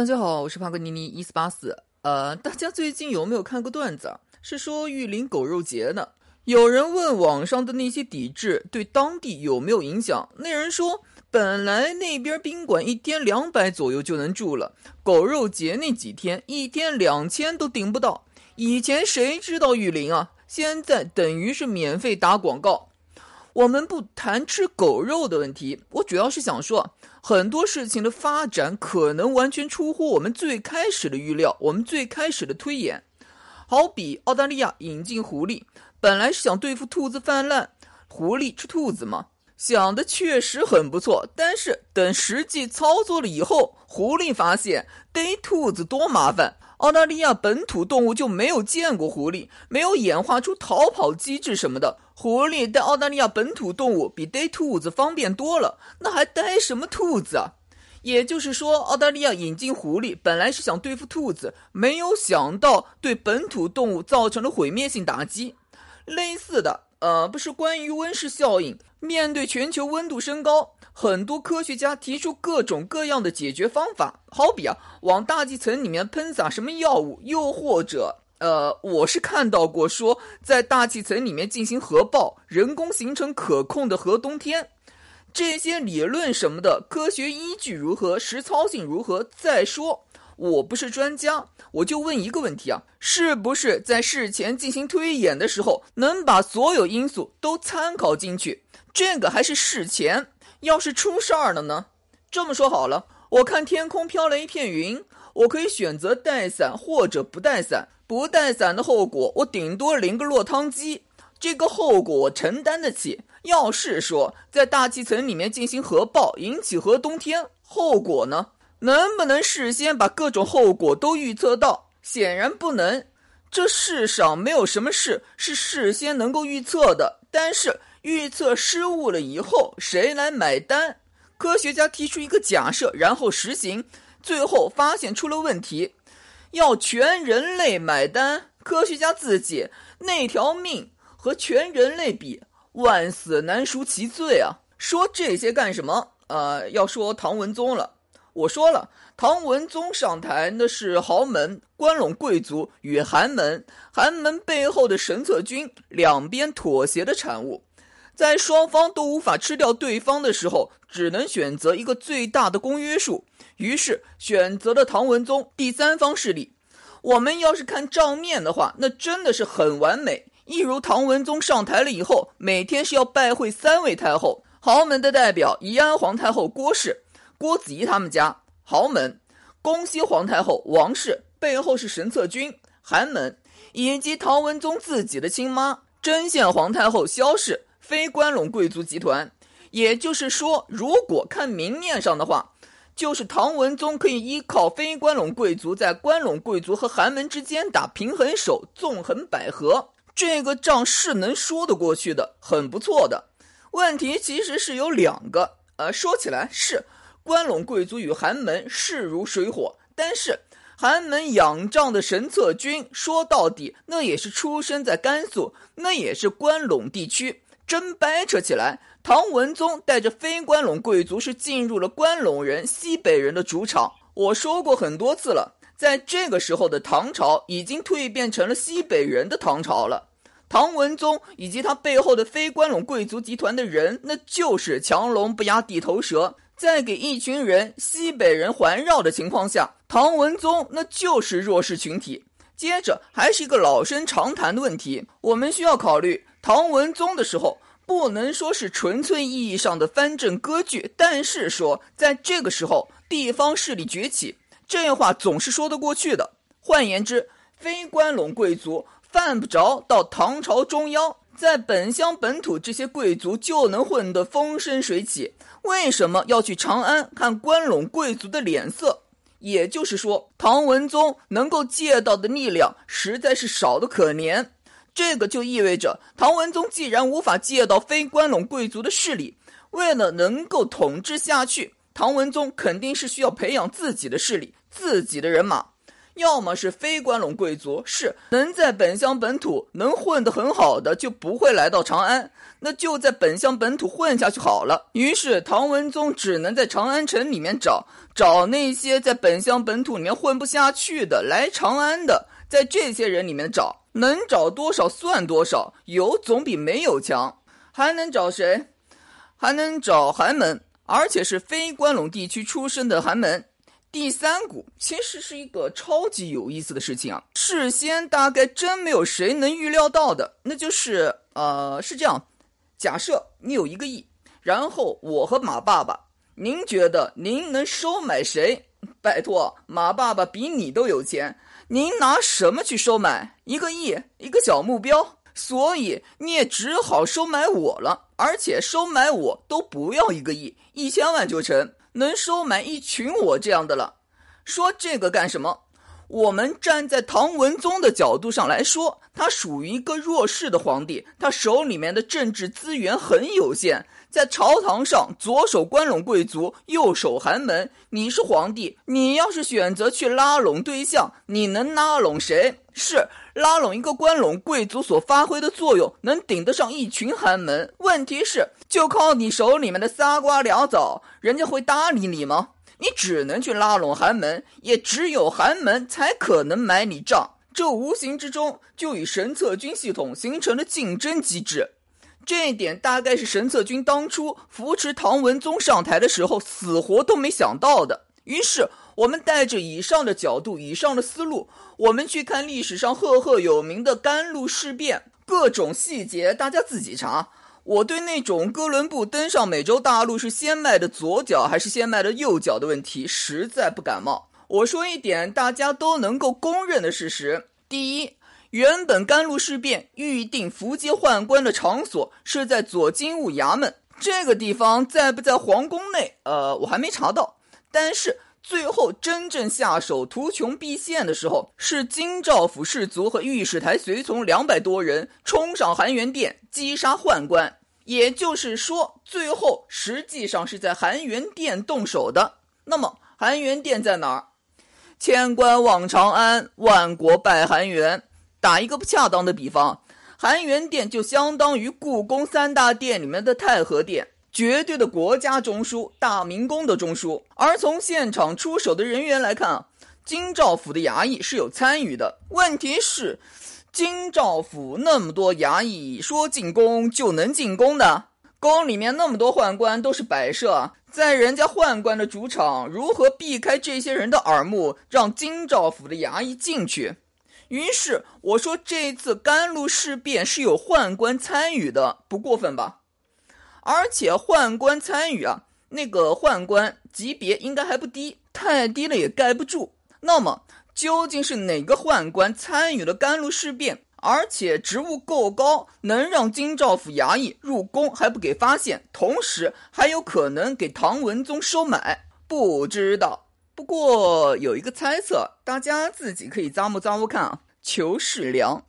大家好，我是帕格尼尼一四八四。呃，大家最近有没有看过段子？是说玉林狗肉节呢？有人问网上的那些抵制对当地有没有影响？那人说，本来那边宾馆一天两百左右就能住了，狗肉节那几天一天两千都顶不到。以前谁知道玉林啊？现在等于是免费打广告。我们不谈吃狗肉的问题，我主要是想说，很多事情的发展可能完全出乎我们最开始的预料，我们最开始的推演。好比澳大利亚引进狐狸，本来是想对付兔子泛滥，狐狸吃兔子嘛，想的确实很不错。但是等实际操作了以后，狐狸发现逮兔子多麻烦。澳大利亚本土动物就没有见过狐狸，没有演化出逃跑机制什么的。狐狸带澳大利亚本土动物比逮兔子方便多了，那还逮什么兔子啊？也就是说，澳大利亚引进狐狸本来是想对付兔子，没有想到对本土动物造成了毁灭性打击。类似的，呃，不是关于温室效应，面对全球温度升高。很多科学家提出各种各样的解决方法，好比啊，往大气层里面喷洒什么药物，又或者，呃，我是看到过说在大气层里面进行核爆，人工形成可控的核冬天。这些理论什么的，科学依据如何，实操性如何？再说，我不是专家，我就问一个问题啊，是不是在事前进行推演的时候，能把所有因素都参考进去？这个还是事前。要是出事儿了呢？这么说好了，我看天空飘了一片云，我可以选择带伞或者不带伞。不带伞的后果，我顶多淋个落汤鸡，这个后果我承担得起。要是说在大气层里面进行核爆，引起核冬天，后果呢？能不能事先把各种后果都预测到？显然不能。这世上没有什么事是事先能够预测的，但是。预测失误了以后，谁来买单？科学家提出一个假设，然后实行，最后发现出了问题，要全人类买单。科学家自己那条命和全人类比，万死难赎其罪啊！说这些干什么？呃，要说唐文宗了。我说了，唐文宗上台那是豪门、关陇贵族与寒门，寒门背后的神策军两边妥协的产物。在双方都无法吃掉对方的时候，只能选择一个最大的公约数，于是选择了唐文宗第三方势力。我们要是看账面的话，那真的是很完美。一如唐文宗上台了以后，每天是要拜会三位太后，豪门的代表宜安皇太后郭氏、郭子仪他们家豪门；恭熙皇太后王氏背后是神策军寒门，以及唐文宗自己的亲妈贞献皇太后萧氏。非关陇贵族集团，也就是说，如果看明面上的话，就是唐文宗可以依靠非关陇贵族在关陇贵族和寒门之间打平衡手，纵横捭阖，这个仗是能说得过去的，很不错的。问题其实是有两个，呃，说起来是关陇贵族与寒门势如水火，但是寒门仰仗的神策军，说到底那也是出生在甘肃，那也是关陇地区。真掰扯起来，唐文宗带着非关陇贵族是进入了关陇人、西北人的主场。我说过很多次了，在这个时候的唐朝已经蜕变成了西北人的唐朝了。唐文宗以及他背后的非关陇贵族集团的人，那就是强龙不压地头蛇。在给一群人西北人环绕的情况下，唐文宗那就是弱势群体。接着还是一个老生常谈的问题，我们需要考虑。唐文宗的时候，不能说是纯粹意义上的藩镇割据，但是说在这个时候，地方势力崛起，这话总是说得过去的。换言之，非关陇贵族犯不着到唐朝中央，在本乡本土这些贵族就能混得风生水起，为什么要去长安看关陇贵族的脸色？也就是说，唐文宗能够借到的力量实在是少得可怜。这个就意味着，唐文宗既然无法借到非关陇贵族的势力，为了能够统治下去，唐文宗肯定是需要培养自己的势力、自己的人马。要么是非关陇贵族，是能在本乡本土能混得很好的，就不会来到长安，那就在本乡本土混下去好了。于是唐文宗只能在长安城里面找找那些在本乡本土里面混不下去的，来长安的，在这些人里面找，能找多少算多少，有总比没有强。还能找谁？还能找寒门，而且是非关陇地区出身的寒门。第三股其实是一个超级有意思的事情啊，事先大概真没有谁能预料到的，那就是呃是这样，假设你有一个亿，然后我和马爸爸，您觉得您能收买谁？拜托，马爸爸比你都有钱，您拿什么去收买一个亿？一个小目标？所以你也只好收买我了，而且收买我都不要一个亿，一千万就成，能收买一群我这样的了。说这个干什么？我们站在唐文宗的角度上来说，他属于一个弱势的皇帝，他手里面的政治资源很有限。在朝堂上，左手关陇贵族，右手寒门。你是皇帝，你要是选择去拉拢对象，你能拉拢谁？是拉拢一个关陇贵族所发挥的作用，能顶得上一群寒门。问题是，就靠你手里面的仨瓜俩枣，人家会搭理你吗？你只能去拉拢寒门，也只有寒门才可能买你账。这无形之中就与神策军系统形成了竞争机制。这一点大概是神策军当初扶持唐文宗上台的时候死活都没想到的。于是，我们带着以上的角度、以上的思路，我们去看历史上赫赫有名的甘露事变，各种细节大家自己查。我对那种哥伦布登上美洲大陆是先迈的左脚还是先迈的右脚的问题，实在不感冒。我说一点大家都能够公认的事实：第一。原本甘露事变预定伏击宦官的场所是在左金吾衙门，这个地方在不在皇宫内？呃，我还没查到。但是最后真正下手图穷匕现的时候，是京兆府士卒和御史台随从两百多人冲上含元殿击杀宦官。也就是说，最后实际上是在含元殿动手的。那么含元殿在哪儿？千官望长安，万国拜含元。打一个不恰当的比方，含元殿就相当于故宫三大殿里面的太和殿，绝对的国家中枢，大明宫的中枢。而从现场出手的人员来看啊，京兆府的衙役是有参与的。问题是，京兆府那么多衙役，说进宫就能进宫的？宫里面那么多宦官都是摆设，在人家宦官的主场，如何避开这些人的耳目，让京兆府的衙役进去？于是我说，这次甘露事变是有宦官参与的，不过分吧？而且宦官参与啊，那个宦官级别应该还不低，太低了也盖不住。那么究竟是哪个宦官参与了甘露事变，而且职务够高，能让京兆府衙役入宫还不给发现，同时还有可能给唐文宗收买？不知道。不过有一个猜测，大家自己可以咂摸咂摸看啊。裘世良，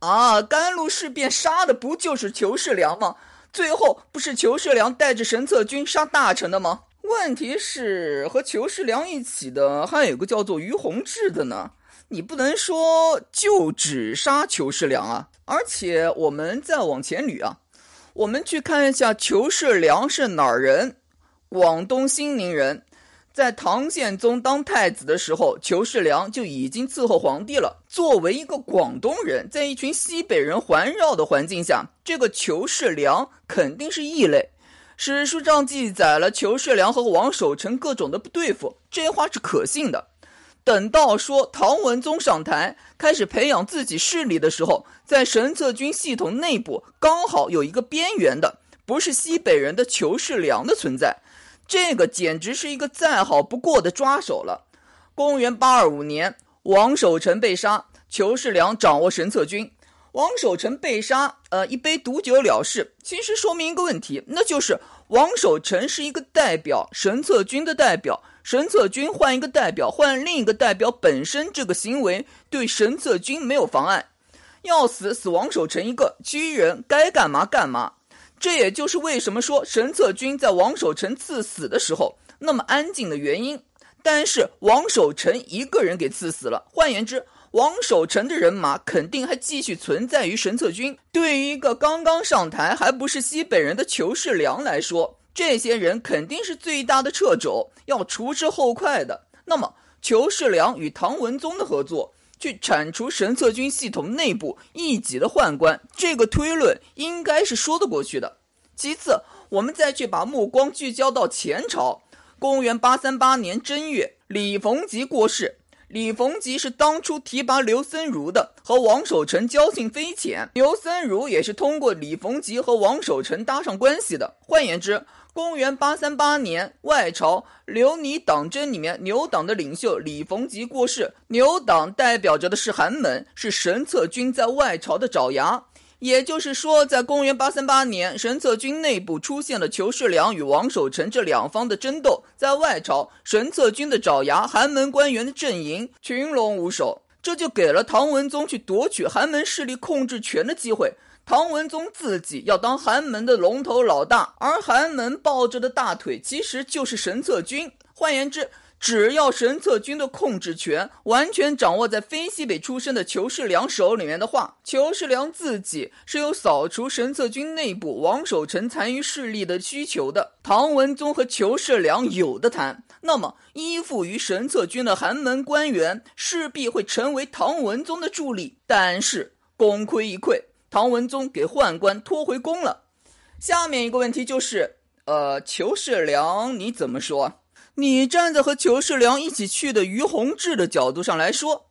啊，甘露事变杀的不就是裘世良吗？最后不是裘世良带着神策军杀大臣的吗？问题是和裘世良一起的还有个叫做于洪志的呢。你不能说就只杀裘世良啊！而且我们再往前捋啊，我们去看一下裘世良是哪儿人？广东兴宁人。在唐宪宗当太子的时候，裘世良就已经伺候皇帝了。作为一个广东人，在一群西北人环绕的环境下，这个裘世良肯定是异类。史书上记载了裘世良和王守成各种的不对付，这话是可信的。等到说唐文宗上台，开始培养自己势力的时候，在神策军系统内部刚好有一个边缘的，不是西北人的裘世良的存在。这个简直是一个再好不过的抓手了。公元八二五年，王守成被杀，裘世良掌握神策军。王守成被杀，呃，一杯毒酒了事。其实说明一个问题，那就是王守成是一个代表，神策军的代表。神策军换一个代表，换另一个代表，本身这个行为对神策军没有妨碍。要死死王守成一个，其余人该干嘛干嘛。这也就是为什么说神策军在王守成赐死的时候那么安静的原因。但是王守成一个人给刺死了。换言之，王守成的人马肯定还继续存在于神策军。对于一个刚刚上台还不是西北人的裘世良来说，这些人肯定是最大的掣肘，要除之后快的。那么，裘世良与唐文宗的合作，去铲除神策军系统内部一己的宦官，这个推论应该是说得过去的。其次，我们再去把目光聚焦到前朝，公元八三八年正月，李逢吉过世。李逢吉是当初提拔刘森如的，和王守成交情匪浅。刘森如也是通过李逢吉和王守成搭上关系的。换言之，公元八三八年，外朝刘拟党争里面，牛党的领袖李逢吉过世。牛党代表着的是寒门，是神策军在外朝的爪牙。也就是说，在公元八三八年，神策军内部出现了裘世良与王守成这两方的争斗。在外朝，神策军的爪牙寒门官员的阵营群龙无首，这就给了唐文宗去夺取寒门势力控制权的机会。唐文宗自己要当寒门的龙头老大，而寒门抱着的大腿其实就是神策军。换言之，只要神策军的控制权完全掌握在非西北出身的裘世良手里面的话，裘世良自己是有扫除神策军内部王守成残余势力的需求的。唐文宗和裘世良有的谈，那么依附于神策军的寒门官员势必会成为唐文宗的助力。但是功亏一篑，唐文宗给宦官拖回宫了。下面一个问题就是，呃，裘世良你怎么说？你站在和裘世良一起去的于洪志的角度上来说，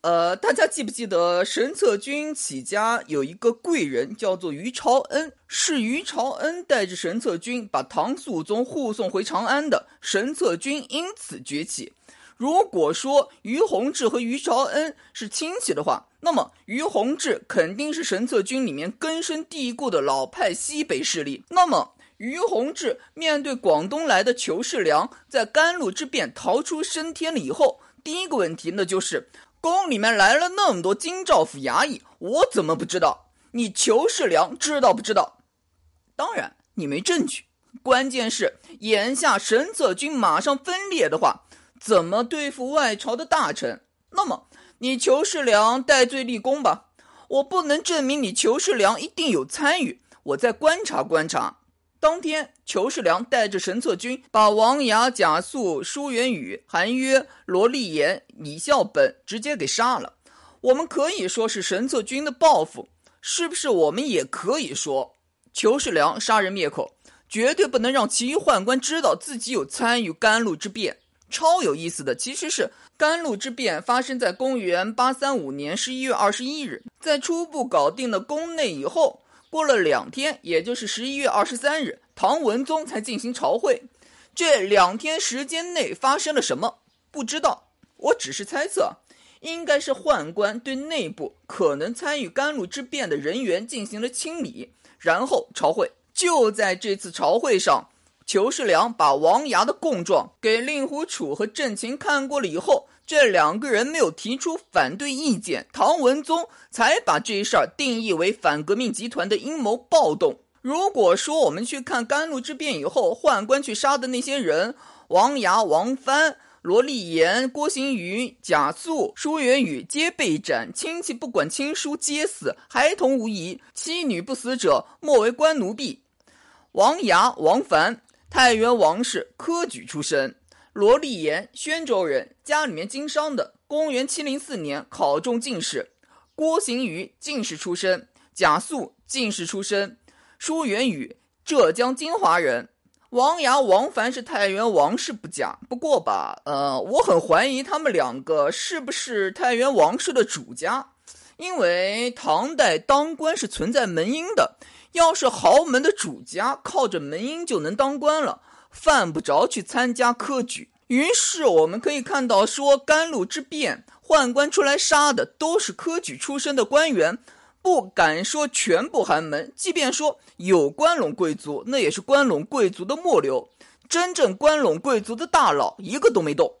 呃，大家记不记得神策军起家有一个贵人叫做于朝恩，是于朝恩带着神策军把唐肃宗护送回长安的，神策军因此崛起。如果说于洪志和于朝恩是亲戚的话，那么于洪志肯定是神策军里面根深蒂固的老派西北势力。那么。于洪志面对广东来的裘世良，在甘露之变逃出升天了以后，第一个问题那就是宫里面来了那么多京兆府衙役，我怎么不知道？你裘世良知道不知道？当然你没证据，关键是眼下神策军马上分裂的话，怎么对付外朝的大臣？那么你裘世良戴罪立功吧，我不能证明你裘世良一定有参与，我再观察观察。当天，裘世良带着神策军把王牙、贾肃、舒元宇、韩约、罗立言、李孝本直接给杀了。我们可以说是神策军的报复，是不是？我们也可以说，裘世良杀人灭口，绝对不能让其余宦官知道自己有参与甘露之变。超有意思的，其实是甘露之变发生在公元八三五年十一月二十一日，在初步搞定了宫内以后。过了两天，也就是十一月二十三日，唐文宗才进行朝会。这两天时间内发生了什么？不知道，我只是猜测，应该是宦官对内部可能参与甘露之变的人员进行了清理，然后朝会。就在这次朝会上，裘世良把王牙的供状给令狐楚和郑琴看过了以后。这两个人没有提出反对意见，唐文宗才把这一事儿定义为反革命集团的阴谋暴动。如果说我们去看甘露之变以后宦官去杀的那些人，王牙、王藩、罗立言、郭行瑜、贾肃、舒元宇皆被斩，亲戚不管亲疏皆死，孩童无疑，妻女不死者莫为官奴婢。王牙、王凡，太原王氏科举出身。罗立言，宣州人，家里面经商的。公元七零四年考中进士。郭行瑜，进士出身。贾肃，进士出身。舒元宇，浙江金华人。王牙、王凡是太原王氏不假。不过吧，呃，我很怀疑他们两个是不是太原王氏的主家，因为唐代当官是存在门荫的。要是豪门的主家，靠着门荫就能当官了。犯不着去参加科举，于是我们可以看到，说甘露之变，宦官出来杀的都是科举出身的官员，不敢说全部寒门，即便说有关陇贵族，那也是关陇贵族的末流，真正关陇贵族的大佬一个都没动。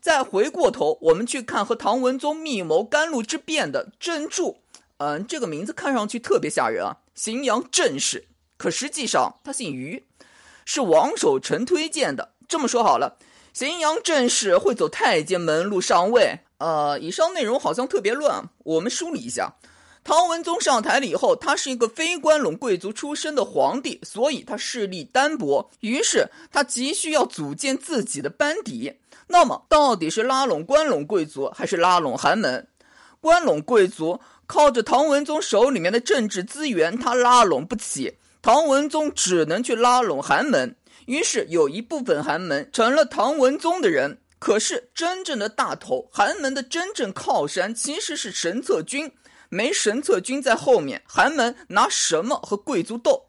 再回过头，我们去看和唐文宗密谋甘露之变的郑注，嗯，这个名字看上去特别吓人啊，荥阳郑氏，可实际上他姓于。是王守成推荐的。这么说好了，荥阳郑氏会走太监门路上位。呃，以上内容好像特别乱，我们梳理一下。唐文宗上台了以后，他是一个非关陇贵族出身的皇帝，所以他势力单薄，于是他急需要组建自己的班底。那么，到底是拉拢关陇贵族，还是拉拢寒门？关陇贵族靠着唐文宗手里面的政治资源，他拉拢不起，唐文宗只能去拉拢寒门。于是，有一部分寒门成了唐文宗的人。可是，真正的大头，寒门的真正靠山，其实是神策军。没神策军在后面，寒门拿什么和贵族斗？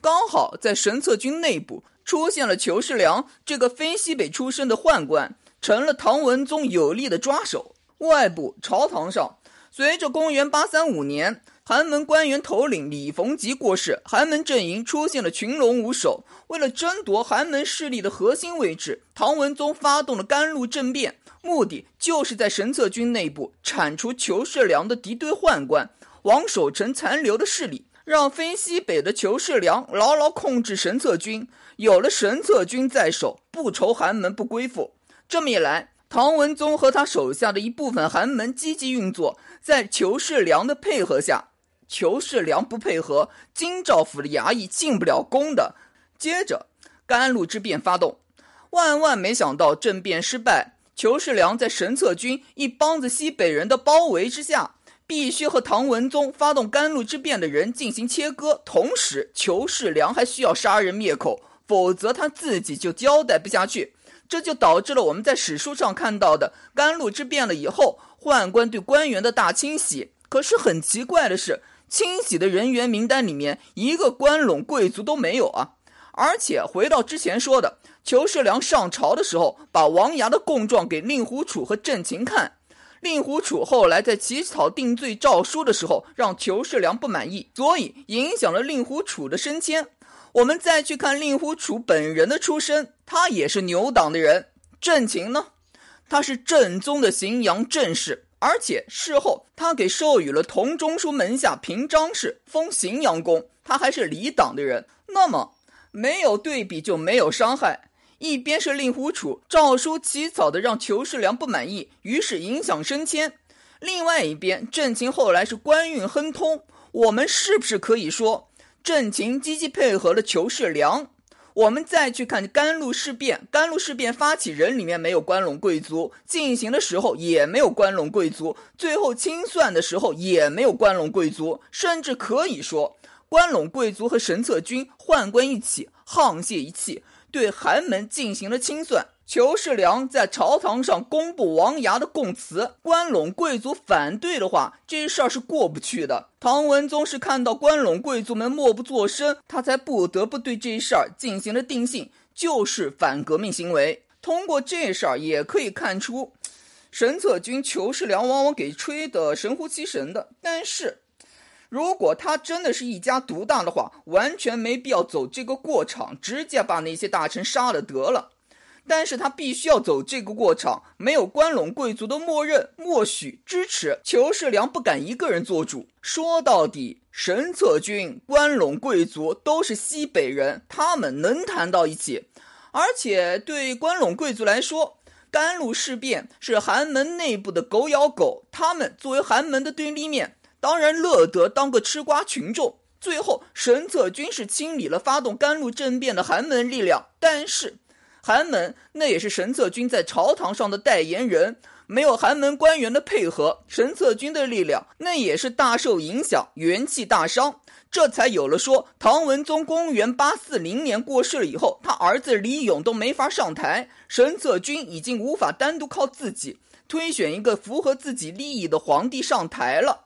刚好在神策军内部出现了裘世良这个非西北出身的宦官，成了唐文宗有力的抓手。外部朝堂上，随着公元八三五年寒门官员头领李逢吉过世，寒门阵营出现了群龙无首。为了争夺寒门势力的核心位置，唐文宗发动了甘露政变。目的就是在神策军内部铲除裘世良的敌对宦官王守成残留的势力，让非西北的裘世良牢牢控制神策军。有了神策军在手，不愁寒门不归附。这么一来，唐文宗和他手下的一部分寒门积极运作，在裘世良的配合下，裘世良不配合，京兆府的衙役进不了宫的。接着，甘露之变发动，万万没想到政变失败。裘世良在神策军一帮子西北人的包围之下，必须和唐文宗发动甘露之变的人进行切割。同时，裘世良还需要杀人灭口，否则他自己就交代不下去。这就导致了我们在史书上看到的甘露之变了以后，宦官对官员的大清洗。可是很奇怪的是，清洗的人员名单里面一个关陇贵族都没有啊！而且回到之前说的。裘世良上朝的时候，把王牙的供状给令狐楚和郑琴看。令狐楚后来在起草定罪诏书的时候，让裘世良不满意，所以影响了令狐楚的升迁。我们再去看令狐楚本人的出身，他也是牛党的人。郑勤呢，他是正宗的荥阳郑氏，而且事后他给授予了同中书门下平章事，封荥阳公，他还是李党的人。那么没有对比就没有伤害。一边是令狐楚诏书起草的让裘世良不满意，于是影响升迁；另外一边，郑勤后来是官运亨通。我们是不是可以说，郑勤积极配合了裘世良？我们再去看甘露事变，甘露事变发起人里面没有关陇贵族，进行的时候也没有关陇贵族，最后清算的时候也没有关陇贵族，甚至可以说，关陇贵族和神策军宦官一起沆瀣一气。对寒门进行了清算，裘世良在朝堂上公布王牙的供词，关陇贵族反对的话，这事儿是过不去的。唐文宗是看到关陇贵族们默不作声，他才不得不对这事儿进行了定性，就是反革命行为。通过这事儿也可以看出，神策军裘世良往往给吹得神乎其神的，但是。如果他真的是一家独大的话，完全没必要走这个过场，直接把那些大臣杀了得了。但是他必须要走这个过场，没有关陇贵族的默认、默许、支持，裘世良不敢一个人做主。说到底，神策军、关陇贵族都是西北人，他们能谈到一起。而且对关陇贵族来说，甘露事变是寒门内部的狗咬狗，他们作为寒门的对立面。当然乐得当个吃瓜群众。最后，神策军是清理了发动甘露政变的寒门力量，但是寒门那也是神策军在朝堂上的代言人，没有寒门官员的配合，神策军的力量那也是大受影响，元气大伤。这才有了说唐文宗公元八四零年过世了以后，他儿子李勇都没法上台，神策军已经无法单独靠自己推选一个符合自己利益的皇帝上台了。